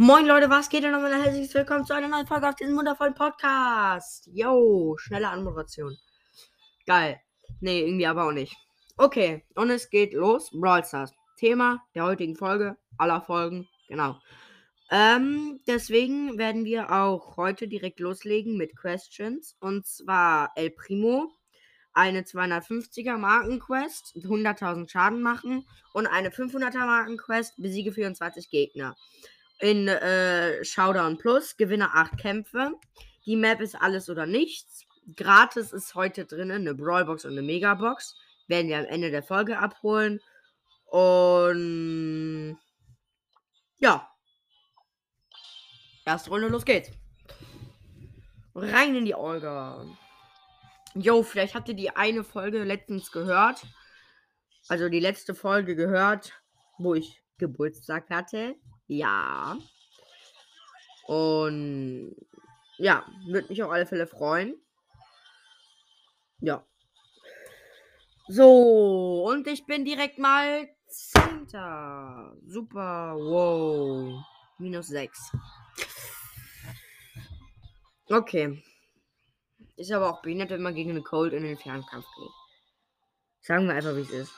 Moin Leute, was geht denn nochmal? Herzlich willkommen zu einer neuen Folge auf diesem wundervollen Podcast. Yo, schnelle Anmoderation. Geil. Nee, irgendwie aber auch nicht. Okay, und es geht los. Brawl Stars. Thema der heutigen Folge, aller Folgen, genau. Ähm, deswegen werden wir auch heute direkt loslegen mit Questions. Und zwar El Primo, eine 250er Markenquest, 100.000 Schaden machen und eine 500er Markenquest, besiege 24 Gegner. In äh, Showdown Plus gewinne 8 Kämpfe. Die Map ist alles oder nichts. Gratis ist heute drin eine Brawlbox und eine Megabox. Werden wir am Ende der Folge abholen. Und ja. Erste Runde, los geht's. Rein in die Olga. Jo, vielleicht habt ihr die eine Folge letztens gehört. Also die letzte Folge gehört, wo ich Geburtstag hatte. Ja. Und ja, würde mich auf alle Fälle freuen. Ja. So, und ich bin direkt mal Zehnter. Super, wow. Minus 6. Okay. Ist aber auch behindert, wenn man gegen eine Cold in den Fernkampf geht. Sagen wir einfach, wie es ist.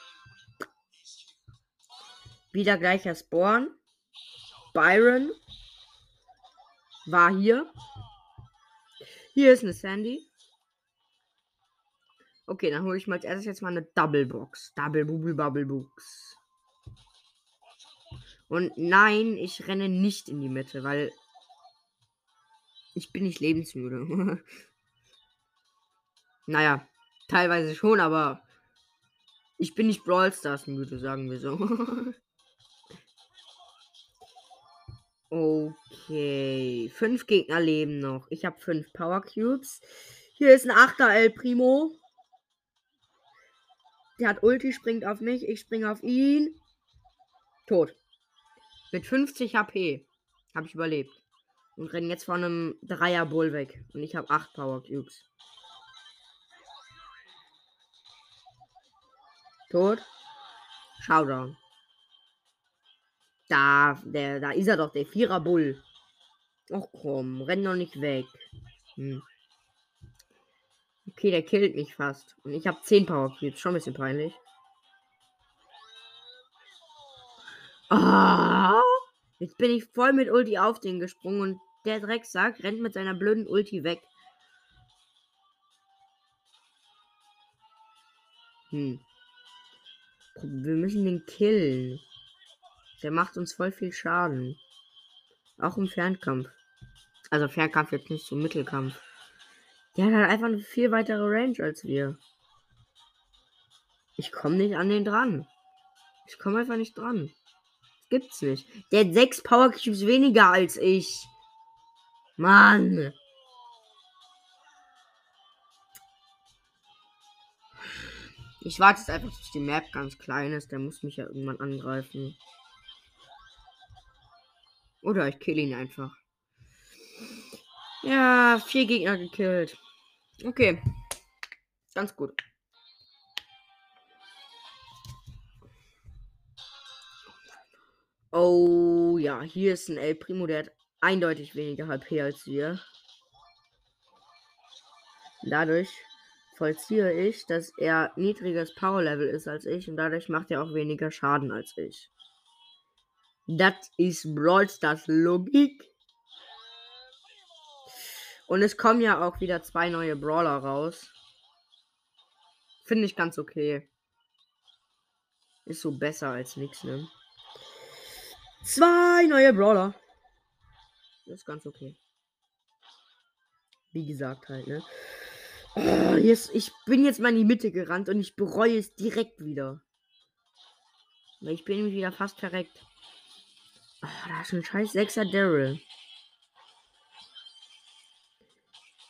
Wieder gleicher Spawn. Byron war hier. Hier ist eine Sandy. Okay, dann hole ich mal als erstes jetzt mal eine Double Box. Double Bubble Bubble Box. Und nein, ich renne nicht in die Mitte, weil ich bin nicht lebensmüde. naja, teilweise schon, aber ich bin nicht Brawl Stars müde, sagen wir so. okay, fünf Gegner leben noch. Ich habe fünf Power Cubes. Hier ist ein 8er El Primo. Der hat Ulti, springt auf mich. Ich springe auf ihn. Tot. Mit 50 HP. Habe ich überlebt. Und renne jetzt von einem Dreier Bull weg. Und ich habe 8 Power Cubes. Tot. Showdown. Da, der, da ist er doch, der Vierer Bull. Ach komm, renn doch nicht weg. Hm. Okay, der killt mich fast. Und ich habe 10 Power Cubes. Schon ein bisschen peinlich. Ah, jetzt bin ich voll mit Ulti auf den gesprungen und der Drecksack rennt mit seiner blöden Ulti weg. Hm. Wir müssen den killen. Der macht uns voll viel Schaden. Auch im Fernkampf. Also Fernkampf jetzt nicht zum Mittelkampf. Der hat halt einfach eine viel weitere Range als wir. Ich komme nicht an den dran. Ich komme einfach nicht dran. Gibt's nicht. Der hat sechs Power Cubes weniger als ich. Mann. Ich warte jetzt einfach, bis die Map ganz klein ist. Der muss mich ja irgendwann angreifen. Oder ich kill ihn einfach. Ja, vier Gegner gekillt. Okay. Ganz gut. Oh ja, hier ist ein El Primo, der hat eindeutig weniger HP als wir. Dadurch vollziehe ich, dass er niedriges Power Level ist als ich und dadurch macht er auch weniger Schaden als ich. Das ist Brawl Stars Logik. Und es kommen ja auch wieder zwei neue Brawler raus. Finde ich ganz okay. Ist so besser als nichts, ne? Zwei neue Brawler. Ist ganz okay. Wie gesagt halt, ne? Oh, jetzt, ich bin jetzt mal in die Mitte gerannt und ich bereue es direkt wieder. Weil ich bin wieder fast verreckt. Oh, da ist ein scheiß 6er Daryl.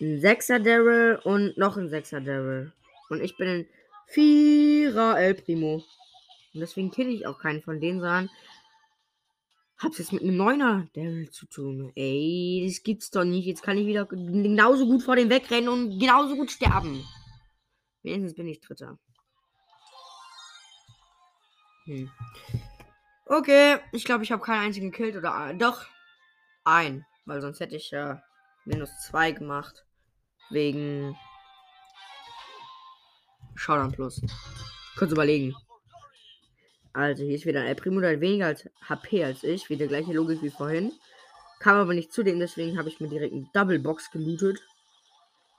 Ein 6er Daryl und noch ein 6er Daryl. Und ich bin ein 4er El Primo. Und deswegen kill ich auch keinen von denen, sondern hab's jetzt mit einem Neuner Daryl zu tun. Ey, das gibt's doch nicht. Jetzt kann ich wieder genauso gut vor dem wegrennen und genauso gut sterben. Wenigstens bin ich Dritter. Hm. Okay, ich glaube, ich habe keinen einzigen gekillt oder. Doch. ein, weil sonst hätte ich ja minus zwei gemacht. Wegen Showdown Plus. Kurz überlegen. Also hier ist wieder ein El Primo, der hat weniger als HP als ich. Wieder gleiche Logik wie vorhin. Kam aber nicht zu dem, deswegen habe ich mir direkt eine Double Box gelootet.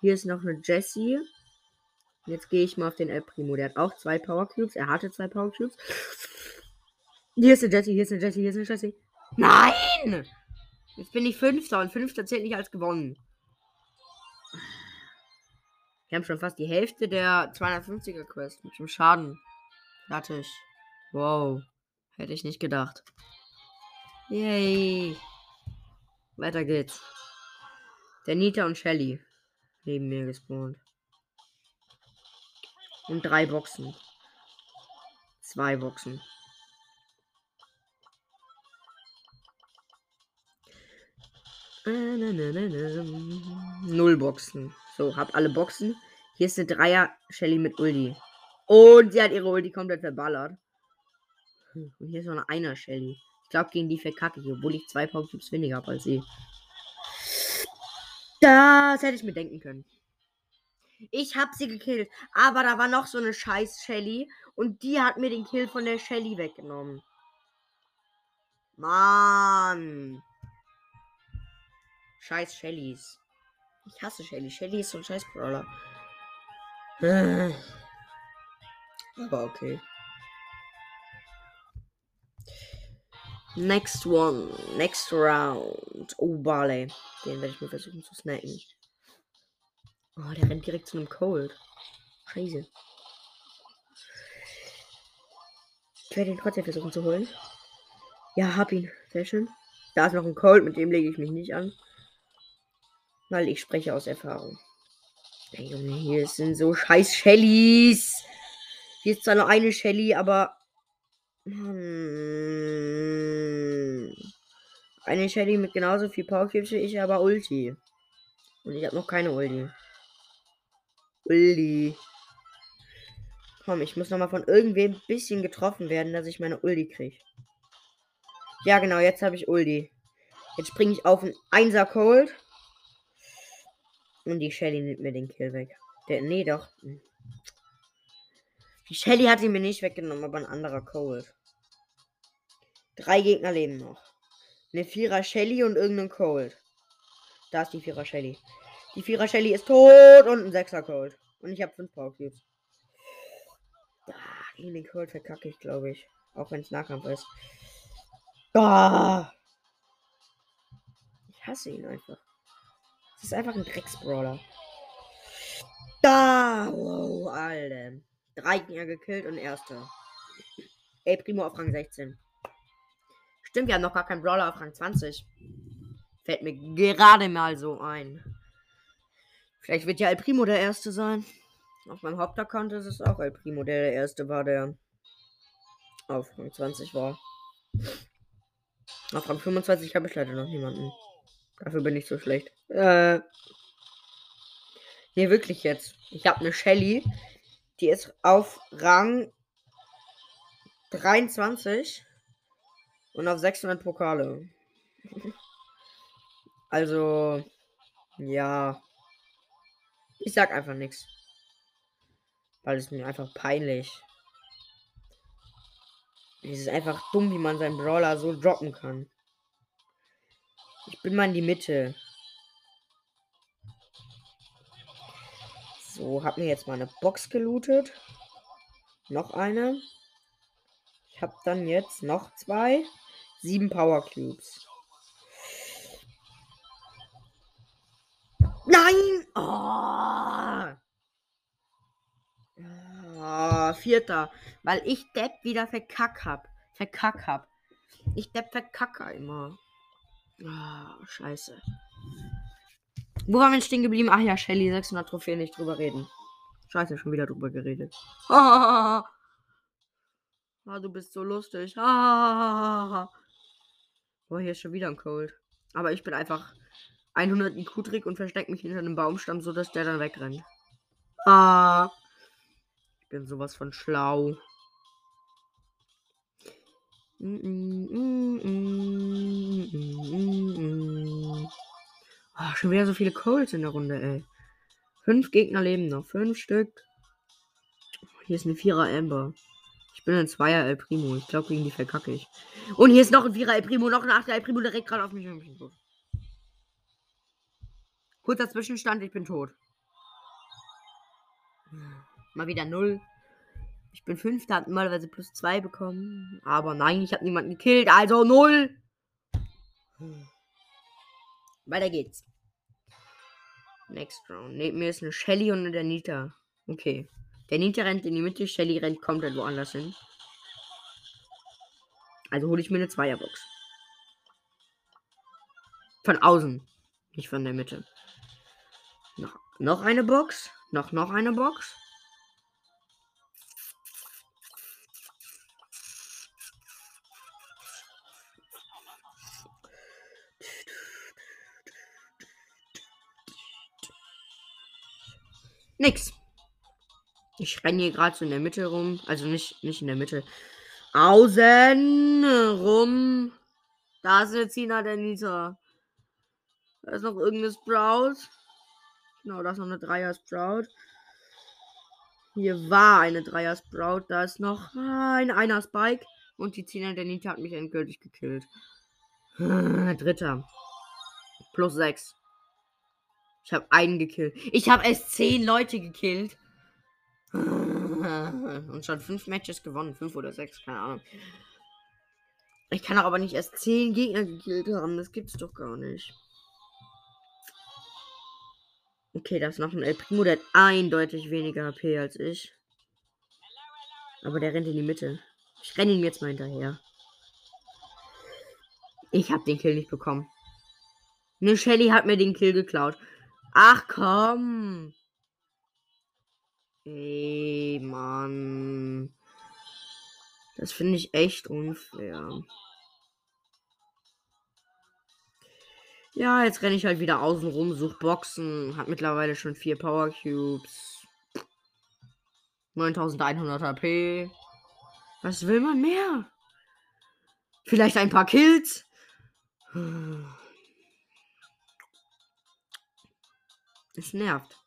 Hier ist noch eine Jessie. Jetzt gehe ich mal auf den El Primo. Der hat auch zwei Power Cubes. Er hatte zwei Power Cubes. Hier ist eine Jessie, hier ist eine Jessie, hier ist eine Jessie. Nein! Jetzt bin ich Fünfter und Fünfter zählt nicht als gewonnen. Wir haben schon fast die Hälfte der 250er Quest mit dem Schaden. Fertig. Wow. Hätte ich nicht gedacht. Yay. Weiter geht's. Der Nita und Shelly. Neben mir gespawnt. Und drei Boxen. Zwei Boxen. Null Boxen. So, hab alle Boxen. Hier ist eine Dreier Shelly mit Ulti. Und sie hat ihre Ulti komplett verballert. Und hier ist noch eine Einer Shelly. Ich glaube, gegen die verkacke ich, obwohl ich zwei Powercubes weniger habe als sie. Das hätte ich mir denken können. Ich habe sie gekillt. Aber da war noch so eine scheiß Shelly. Und die hat mir den Kill von der Shelly weggenommen. Mann. Scheiß Shellys. Ich hasse Shelly. Shelly ist so ein scheiß Brawler. Aber okay. Next one. Next round. Oh, Barley. Den werde ich mir versuchen zu snacken. Oh, der rennt direkt zu einem Cold. Scheiße. Ich werde ihn trotzdem versuchen zu holen. Ja, hab ihn. Sehr schön. Da ist noch ein Cold, mit dem lege ich mich nicht an. Weil ich spreche aus Erfahrung. Ey, Junge, hier sind so scheiß Shellys. Hier ist zwar nur eine Shelly, aber. Hm, eine Shelly mit genauso viel Power Cubes wie ich, aber Ulti. Und ich habe noch keine Ulti. Ulti. Komm, ich muss noch mal von irgendwem ein bisschen getroffen werden, dass ich meine Ulti kriege. Ja, genau, jetzt habe ich Ulti. Jetzt springe ich auf einen 1er Cold. Und die Shelly nimmt mir den Kill weg. Der, nee, doch. Die Shelly hat ihn mir nicht weggenommen, aber ein anderer Cold. Drei Gegner leben noch. Eine Vierer Shelly und irgendein Cold. Da ist die Vierer Shelly. Die Vierer Shelly ist tot und ein Sechser Cold. Und ich habe fünf Power Cubes. Ah, den Cold verkacke ich, glaube ich. Auch wenn es Nahkampf ist. Ah. Ich hasse ihn einfach. Das ist einfach ein Drecksbrawler. Da! Wow, Alter. Drei Gegner gekillt und erster. Ey, Primo auf Rang 16. Stimmt, wir haben noch gar keinen Brawler auf Rang 20. Fällt mir gerade mal so ein. Vielleicht wird ja El Primo der Erste sein. Auf meinem Hauptaccount ist es auch El Primo, der der Erste war, der auf Rang 20 war. Auf Rang 25 habe ich leider noch niemanden. Dafür bin ich so schlecht. Äh. Nee, wirklich jetzt. Ich habe eine Shelly. Die ist auf Rang 23 und auf 600 Pokale. Also, ja. Ich sag einfach nichts. Weil es mir einfach peinlich. Es ist einfach dumm, wie man seinen Brawler so droppen kann. Ich bin mal in die Mitte. So, hab mir jetzt mal eine Box gelootet. Noch eine. Ich habe dann jetzt noch zwei. Sieben Power Cubes. Nein! Oh! oh vierter. Weil ich Depp wieder verkack hab. Verkack hab. Ich Depp verkacke immer. Oh, scheiße. Wo waren wir stehen geblieben? Ach ja, Shelly, 600 Trophäen, nicht drüber reden. Scheiße, schon wieder drüber geredet. Ah, du bist so lustig. Ah. Boah, hier ist schon wieder ein Cold. Aber ich bin einfach 100 IQ-Trick und verstecke mich hinter einem Baumstamm, sodass der dann wegrennt. Ah. Ich bin sowas von schlau. Mm -mm, mm schon wieder so viele Colts in der Runde, ey. Fünf Gegner leben noch. Fünf Stück. Hier ist ein Vierer Amber. Ich bin ein Zweier El Primo. Ich glaube, gegen die verkacke ich. Und hier ist noch ein Vierer El Primo, noch ein Achter El Primo direkt gerade auf mich. Kurzer Zwischenstand, ich bin tot. Mal wieder null. Ich bin Fünfter, hat normalerweise plus zwei bekommen. Aber nein, ich habe niemanden gekillt, also null. Weiter geht's. Next round. Neben mir ist eine Shelly und eine Nita. Okay. Der Nita rennt in die Mitte, Shelly rennt komplett woanders hin. Also hole ich mir eine Zweierbox. Von außen. Nicht von der Mitte. Noch, noch eine Box. Noch, noch eine Box. Nix. Ich renne hier gerade so in der Mitte rum. Also nicht, nicht in der Mitte. Außen rum. Da ist eine Zina der Nita. Da ist noch irgendeine Sprout. Genau, da ist noch eine Dreier Sprout. Hier war eine Dreier Sprout. Da ist noch ein einer Spike. Und die Zina der Nita hat mich endgültig gekillt. Dritter. Plus sechs. Ich habe einen gekillt. Ich habe erst zehn Leute gekillt. Und schon fünf Matches gewonnen. Fünf oder sechs, keine Ahnung. Ich kann auch aber nicht erst zehn Gegner gekillt haben. Das gibt's doch gar nicht. Okay, da ist noch ein El Primo, der hat eindeutig weniger HP als ich. Aber der rennt in die Mitte. Ich renne ihm jetzt mal hinterher. Ich habe den Kill nicht bekommen. Ne, Shelly hat mir den Kill geklaut. Ach komm. Ey, Mann. Das finde ich echt unfair. Ja, jetzt renne ich halt wieder außen rum, such Boxen. Hat mittlerweile schon vier Power Cubes. 9100 HP. Was will man mehr? Vielleicht ein paar Kills? Es nervt.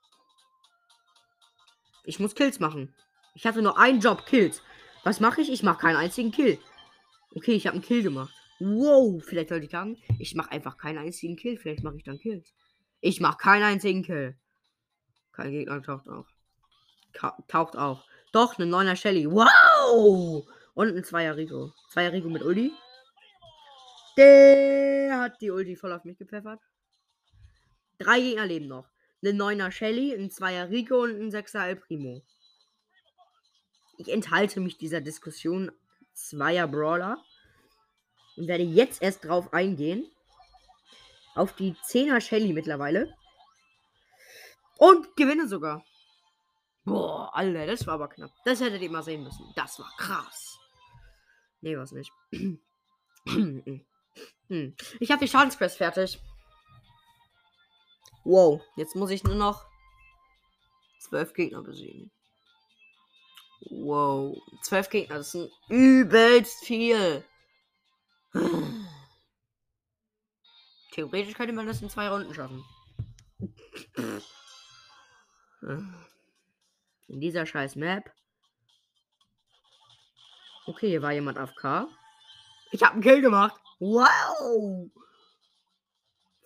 Ich muss Kills machen. Ich hatte nur einen Job, Kills. Was mache ich? Ich mache keinen einzigen Kill. Okay, ich habe einen Kill gemacht. Wow, vielleicht sollte ich sagen, ich mache einfach keinen einzigen Kill. Vielleicht mache ich dann Kills. Ich mache keinen einzigen Kill. Kein Gegner taucht auch. Ka taucht auch. Doch, eine neuner Shelly. Wow! Und ein Zweier Rico. Zweier Rico mit Ulti. Der hat die Ulti voll auf mich gepfeffert. Drei Gegner leben noch eine 9er Shelly, ein 2er Rico und ein 6er El Primo. Ich enthalte mich dieser Diskussion zweier Brawler und werde jetzt erst drauf eingehen. Auf die 10er Shelly mittlerweile. Und gewinne sogar. Boah, Alter, das war aber knapp. Das hättet ihr mal sehen müssen. Das war krass. Nee, was nicht. Ich habe die Schadensquest fertig. Wow, jetzt muss ich nur noch zwölf Gegner besiegen. Wow, zwölf Gegner, das sind übelst viel. Theoretisch könnte man das in zwei Runden schaffen. In dieser scheiß Map. Okay, hier war jemand auf K. Ich hab einen Kill gemacht. Wow.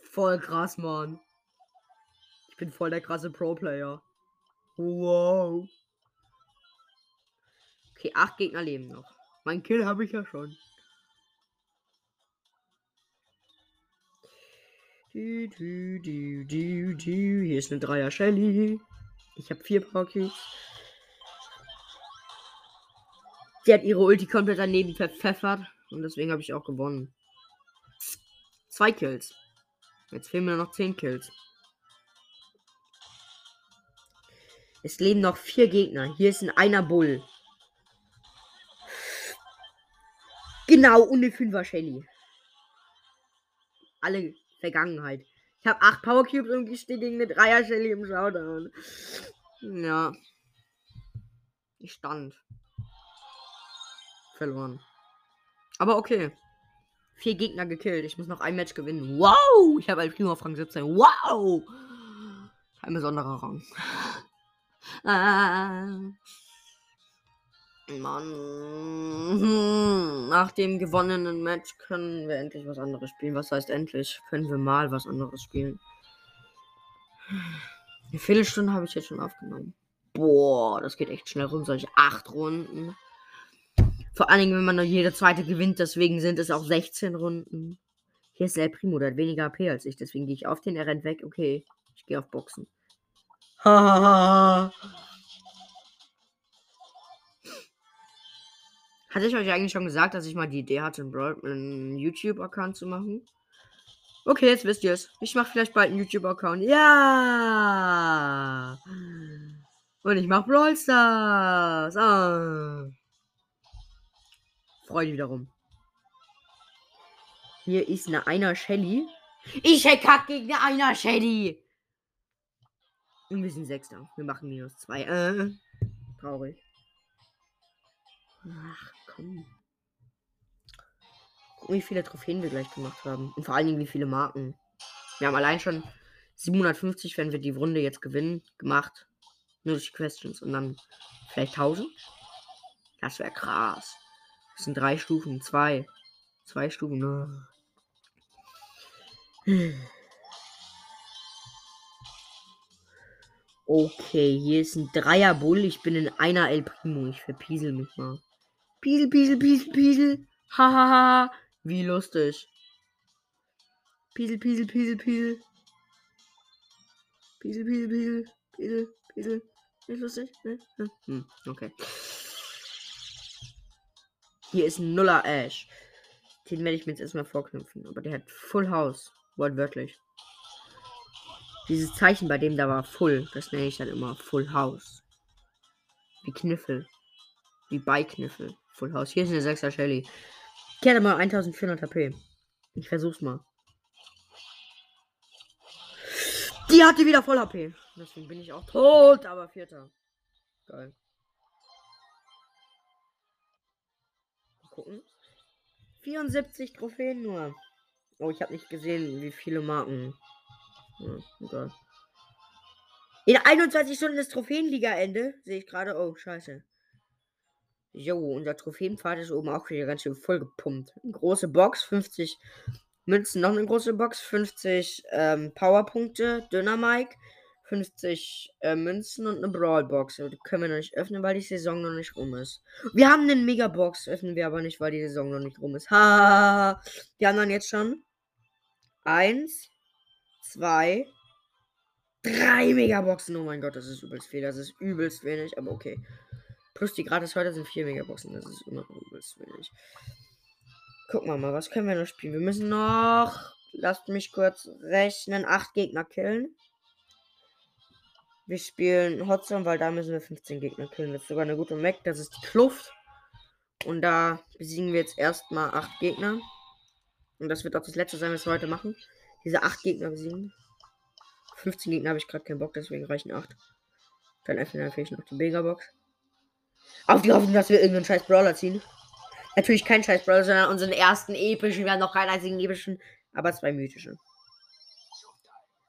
Voll krass, Mann bin voll der krasse Pro-Player. Wow. Okay, acht Gegner leben noch. Mein Kill habe ich ja schon. Du, du, du, du, du. Hier ist eine Dreier Shelly. Ich habe vier Cubes. Sie hat ihre Ulti komplett daneben verpfeffert. Und deswegen habe ich auch gewonnen. Zwei Kills. Jetzt fehlen mir noch zehn Kills. Es leben noch vier Gegner. Hier ist ein einer Bull. Genau, und eine Fünfer Shelly. Alle Vergangenheit. Ich habe acht Power Cubes und ich stehe gegen eine Dreier Shelly im Showdown. Ja. Ich stand. Verloren. Aber okay. Vier Gegner gekillt. Ich muss noch ein Match gewinnen. Wow! Ich habe ein Primo auf Rang 17. Wow! Ein besonderer Rang. Ah. Mann. Nach dem gewonnenen Match können wir endlich was anderes spielen. Was heißt endlich? Können wir mal was anderes spielen. Eine Viertelstunde habe ich jetzt schon aufgenommen. Boah, das geht echt schnell rum. Solche acht Runden. Vor allen Dingen, wenn man nur jede zweite gewinnt, deswegen sind es auch 16 Runden. Hier ist El Primo, der hat weniger AP als ich, deswegen gehe ich auf den, er rennt weg. Okay, ich gehe auf Boxen. Hatte ich euch eigentlich schon gesagt, dass ich mal die Idee hatte, einen YouTube-Account zu machen? Okay, jetzt wisst ihr es. Ich mache vielleicht bald einen YouTube-Account. Ja! Und ich mache Brawl Stars. Ah. Freude wiederum. Hier ist eine Einer Shelly. Ich kack gegen eine Einer Shelly. Und wir sind Sechster. Wir machen minus zwei. Äh, traurig. Ach, komm. Gucken, wie viele Trophäen wir gleich gemacht haben. Und vor allen Dingen, wie viele Marken. Wir haben allein schon 750, wenn wir die Runde jetzt gewinnen, gemacht. Nur durch Questions. Und dann vielleicht 1000. Das wäre krass. Das sind drei Stufen. Zwei. Zwei Stufen. Ne? Okay, hier ist ein Dreier Bull. Ich bin in einer El Primo. Ich verpiesel mich mal. Piesel, piesel, piesel, piesel. Hahaha. Wie lustig. Piesel, piesel, piesel, piesel. Piesel, piesel, piesel. Piesel, piesel. Nicht lustig? Ne? Hm, okay. Hier ist ein Nuller Ash. Den werde ich mir jetzt erstmal vorknüpfen. Aber der hat Full House. Wortwörtlich. Dieses Zeichen bei dem da war Full. Das nenne ich dann immer Full House. Wie Kniffel. Wie bei Kniffel. Full House. Hier ist eine 6er Shelly. Die hat mal 1400 HP. Ich versuch's mal. Die hatte wieder voll HP. Deswegen bin ich auch tot, aber vierter. Geil. gucken. 74 Trophäen nur. Oh, ich habe nicht gesehen, wie viele Marken. Ja, egal. In 21 Stunden ist Trophäenliga-Ende. Sehe ich gerade. Oh, scheiße. Jo, unser Trophäenpfad ist oben auch wieder ganz schön voll gepumpt. Eine große Box, 50 Münzen, noch eine große Box, 50 ähm, Powerpunkte, Dünner Mike, 50 äh, Münzen und eine Brawlbox. Die können wir noch nicht öffnen, weil die Saison noch nicht rum ist. Wir haben eine Megabox, öffnen wir aber nicht, weil die Saison noch nicht rum ist. Ha! Wir haben dann jetzt schon eins, zwei, drei Megaboxen. Oh mein Gott, das ist übelst viel. Das ist übelst wenig, aber okay. Plus die gratis heute sind vier Megaboxen. Das ist immer übelst wenig. Gucken wir mal, was können wir noch spielen? Wir müssen noch, lasst mich kurz rechnen, acht Gegner killen. Wir spielen Hotzone, weil da müssen wir 15 Gegner killen. Das ist sogar eine gute Mac. Das ist die Kluft. Und da besiegen wir jetzt erstmal 8 Gegner. Und das wird auch das letzte sein, was wir heute machen. Diese 8 Gegner besiegen. 15 Gegner habe ich gerade keinen Bock, deswegen reichen 8. Dann öffnen natürlich noch die Megabox. Auf die Hoffnung, dass wir irgendeinen scheiß Brawler ziehen. Natürlich kein scheiß Brawler, sondern unseren ersten epischen. Wir haben noch keinen einzigen epischen, aber zwei mythische.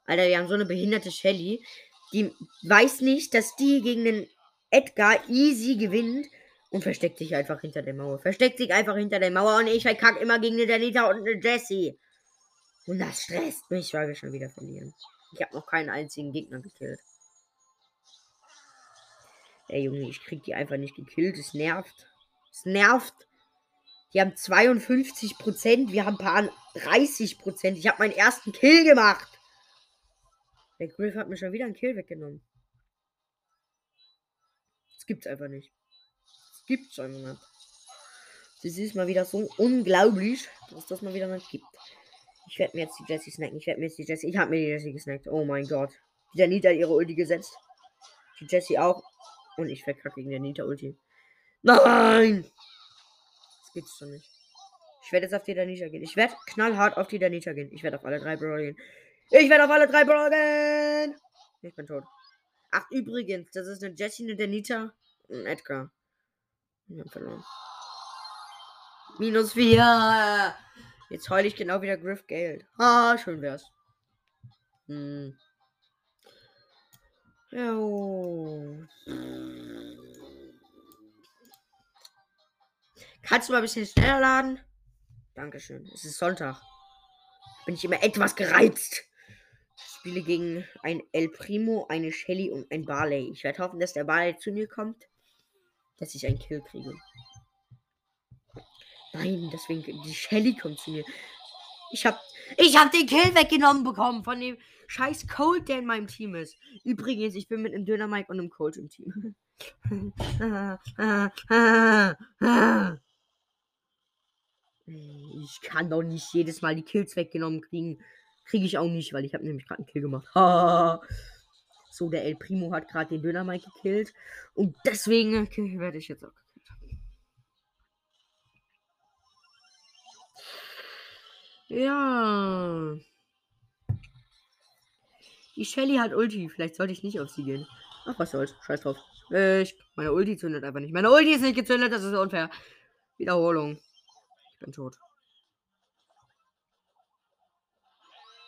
Alter, wir haben so eine behinderte Shelly. Die weiß nicht, dass die gegen den Edgar easy gewinnt und versteckt sich einfach hinter der Mauer. Versteckt sich einfach hinter der Mauer und ich verkack immer gegen eine Danita und eine Jessie. Und das stresst mich, weil wir schon wieder verlieren. Ich habe noch keinen einzigen Gegner gekillt. Ey Junge, ich krieg die einfach nicht gekillt. Es nervt. Es nervt. Die haben 52%, wir haben paar 30%. Ich habe meinen ersten Kill gemacht. Der Griff hat mir schon wieder einen Kill weggenommen. Das gibt's einfach nicht. Das gibt's einfach nicht. Das ist mal wieder so unglaublich, dass das mal wieder nicht gibt. Ich werde mir jetzt die Jessie snacken. Ich werde mir jetzt die Jessie. Ich habe mir die Jessie gesnackt. Oh mein Gott. Die Nita ihre Ulti gesetzt. Die Jessie auch. Und ich verkacke gegen der Nita Ulti. Nein! Das gibt's doch nicht. Ich werde jetzt auf die Danita gehen. Ich werde knallhart auf die Danita gehen. Ich werde auf alle drei Brawler gehen. Ich werde auf alle drei Brawler Ich bin tot. Ach, übrigens, das ist eine Jessie, eine Danita und ein Edgar. Wir haben verloren. Minus vier. Jetzt heule ich genau wieder Griff Geld. Ah, schön wär's. Hm. Jo. Kannst du mal ein bisschen schneller laden? Dankeschön. Es ist Sonntag. Bin ich immer etwas gereizt. Ich spiele gegen ein El Primo, eine Shelly und ein Barley. Ich werde hoffen, dass der Barley zu mir kommt, dass ich einen Kill kriege. Nein, deswegen die Shelly kommt zu mir. Ich hab, ich hab den Kill weggenommen bekommen von dem scheiß Cold, der in meinem Team ist. Übrigens, ich bin mit einem Döner Mike und einem Cold im Team. Ich kann doch nicht jedes Mal die Kills weggenommen kriegen. Kriege ich auch nicht, weil ich habe nämlich gerade einen Kill gemacht. so, der El Primo hat gerade den Döner Mike gekillt. Und deswegen werde ich jetzt auch Ja. Die Shelly hat Ulti. Vielleicht sollte ich nicht auf sie gehen. Ach, was soll's. Scheiß drauf. Ich, meine Ulti zündet einfach nicht. Meine Ulti ist nicht gezündet. Das ist unfair. Wiederholung. Ich bin tot.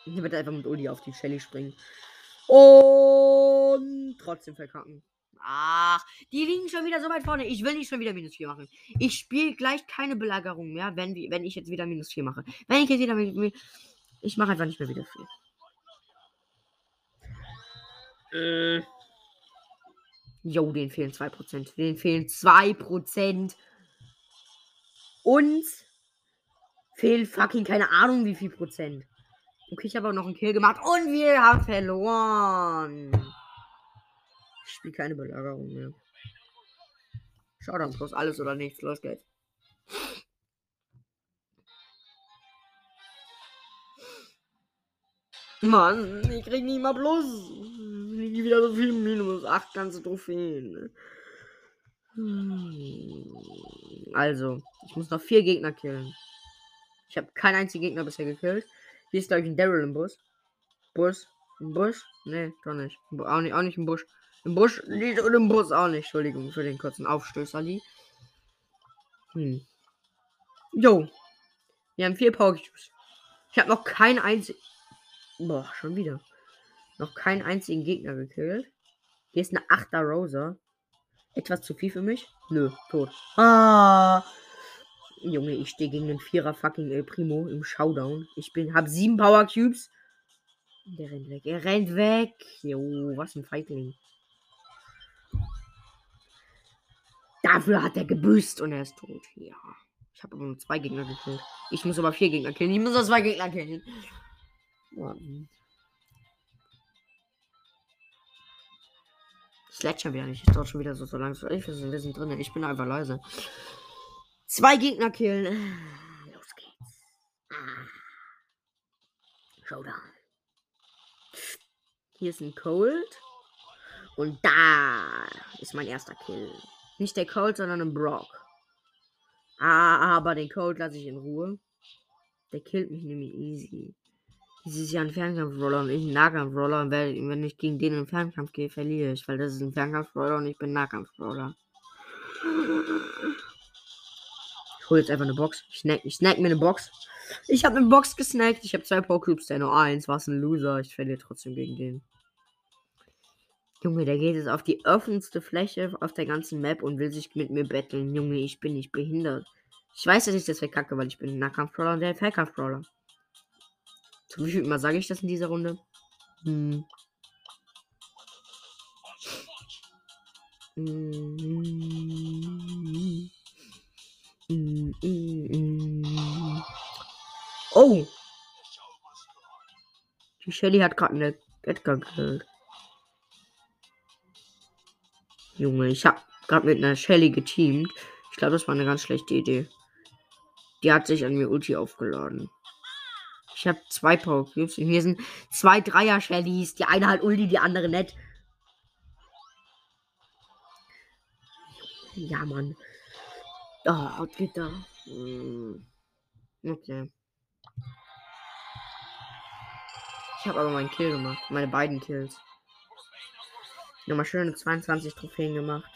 Ich werde einfach mit Ulti auf die Shelly springen. Und trotzdem verkacken. Ach, die liegen schon wieder so weit vorne. Ich will nicht schon wieder minus 4 machen. Ich spiele gleich keine Belagerung mehr, wenn, wenn ich jetzt wieder minus 4 mache. Wenn ich jetzt wieder minus Ich mache einfach nicht mehr wieder 4. Äh. Jo, den fehlen 2%. Den fehlen 2%. Und fehlen fucking keine Ahnung wie viel Prozent. Okay, ich habe auch noch einen Kill gemacht und wir haben verloren. Ich spiele keine Belagerung mehr. Schau dann bloß alles oder nichts. Los geht's. Mann, ich krieg nicht mal bloß. Ich wieder so viel Minus. Acht ganze Trophäen. Also, ich muss noch vier Gegner killen. Ich habe keinen einzigen Gegner bisher gekillt. Hier ist, glaube ich, ein Daryl im Bus. Bus? Im Busch? Nee, doch nicht. Auch nicht, auch nicht im Busch. Im Busch nicht und im Bus auch nicht. Entschuldigung für den kurzen Aufstößer, Ali. Hm. Jo. Wir haben vier Cubes. Ich habe noch keinen einzigen. Boah, schon wieder. Noch keinen einzigen Gegner gekillt. Hier ist eine 8er Rosa. Etwas zu viel für mich? Nö, tot. Ah. Junge, ich stehe gegen den Vierer fucking El Primo im Showdown. Ich bin, hab sieben Power Cubes. Der rennt weg. Er rennt weg. Jo, was ein Feigling. Dafür hat er gebüßt und er ist tot. Ja. Ich habe aber nur zwei Gegner gekillt. Ich muss aber vier Gegner killen. Ich muss nur zwei Gegner killen. Ich lädt schon wieder nicht. Ich dauert schon wieder so, so langsam. Ich, wir sind drin. Ich bin einfach leise. Zwei Gegner killen. Los geht's. Ah. Showdown. Hier ist ein Cold. Und da ist mein erster Kill. Nicht der Cold, sondern ein Brock. Ah, aber den Cold lasse ich in Ruhe. Der killt mich nämlich easy. Das ist ja ein Fernkampfroller und ich ein Nahkampfroller. Und wenn ich gegen den in Fernkampf gehe, verliere ich. Weil das ist ein Fernkampfroller und ich bin Nahkampfroller. Ich hole jetzt einfach eine Box. Ich snack, ich snack mir eine Box. Ich habe eine Box gesnackt. Ich habe zwei Pokécubes, der nur eins. Was ein Loser. Ich verliere trotzdem gegen den. Junge, der geht jetzt auf die offenste Fläche auf der ganzen Map und will sich mit mir betteln. Junge, ich bin nicht behindert. Ich weiß, dass ich das verkacke, weil ich bin ein Nahkampf-Brawler und der Fernkampf-Brawler. Zu wie viel Mal sage ich das in dieser Runde? Hm. Mm. Oh! Die Shelly hat gerade eine Edgar gekillt. Junge, ich habe gerade mit einer Shelly geteamt. Ich glaube, das war eine ganz schlechte Idee. Die hat sich an mir Ulti aufgeladen. Ich habe zwei Power. Hier sind zwei Dreier Shellys. Die eine hat Ulti, die andere nicht. Ja, Mann. Oh, Gitter. Hm. Okay. Ich habe aber meinen Kill gemacht. Meine beiden Kills. Nochmal schöne 22 Trophäen gemacht.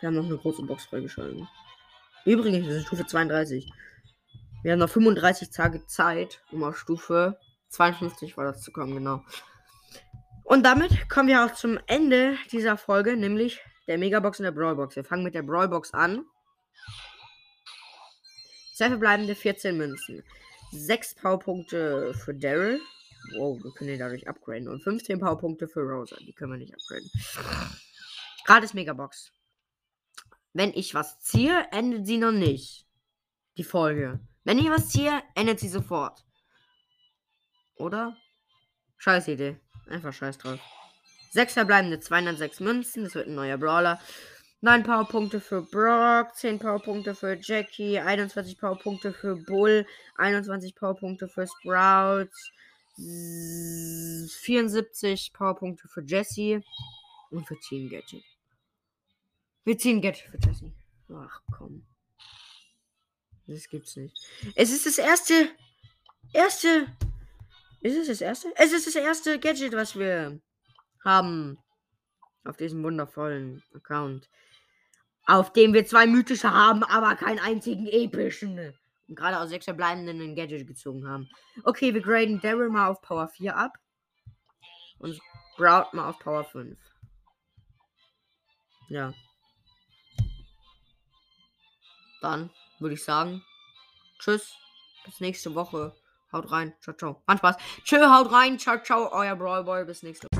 Wir haben noch eine große Box freigeschaltet. Übrigens, das ist Stufe 32. Wir haben noch 35 Tage Zeit, um auf Stufe 52 war das zu kommen, genau. Und damit kommen wir auch zum Ende dieser Folge, nämlich der Megabox und der Brawlbox. Wir fangen mit der Brawlbox an. Zwei verbleibende 14 Münzen. 6 Powerpunkte für Daryl. Wow, wir können ihn dadurch upgraden. Und 15 Powerpunkte für Rosa. Die können wir nicht upgraden. Gratis Megabox. Wenn ich was ziehe, endet sie noch nicht. Die Folge. Wenn ich was ziehe, endet sie sofort. Oder? Scheiß Idee. Einfach scheiß drauf. Sechs verbleibende 206 Münzen. Das wird ein neuer Brawler. 9 Powerpunkte für Brock, 10 Powerpunkte für Jackie, 21 Powerpunkte für Bull, 21 Powerpunkte für Sprouts, 74 Powerpunkte für Jesse und für Team Gadget. Wir ziehen Gadget für Jesse. Ach komm. Das gibt's nicht. Es ist das erste. Erste. Ist es das erste? Es ist das erste Gadget, was wir haben. Auf diesem wundervollen Account. Auf dem wir zwei mythische haben, aber keinen einzigen epischen. Und gerade aus sechs verbleibenden ein Gadget gezogen haben. Okay, wir graden Daryl mal auf Power 4 ab. Und Sprout mal auf Power 5. Ja. Dann würde ich sagen, tschüss, bis nächste Woche. Haut rein, ciao, ciao. Mann Spaß. Tschö, haut rein, ciao, ciao, euer Brawlboy, bis nächste Woche.